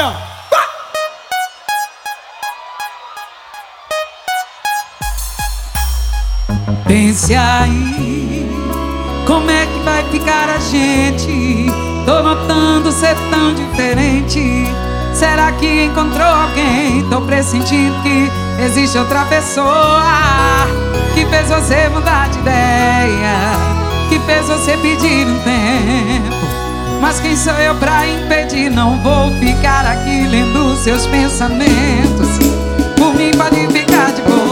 ó. Pense aí, como é que vai ficar a gente? Tô notando ser tão diferente. Será que encontrou alguém? Tô pressentindo que existe outra pessoa que fez você mudar de ideia, que fez você pedir um tempo. Mas quem sou eu pra impedir? Não vou ficar aqui lendo seus pensamentos. Por mim pode ficar de boa.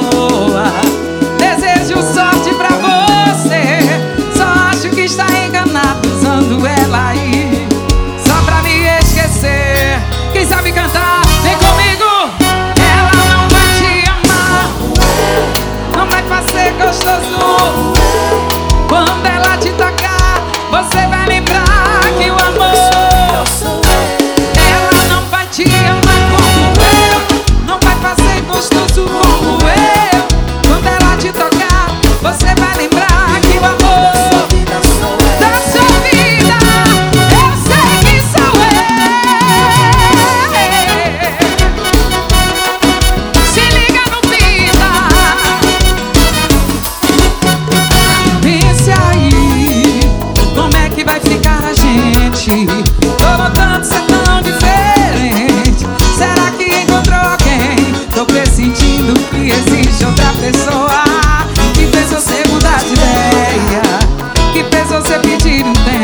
be cheating thing.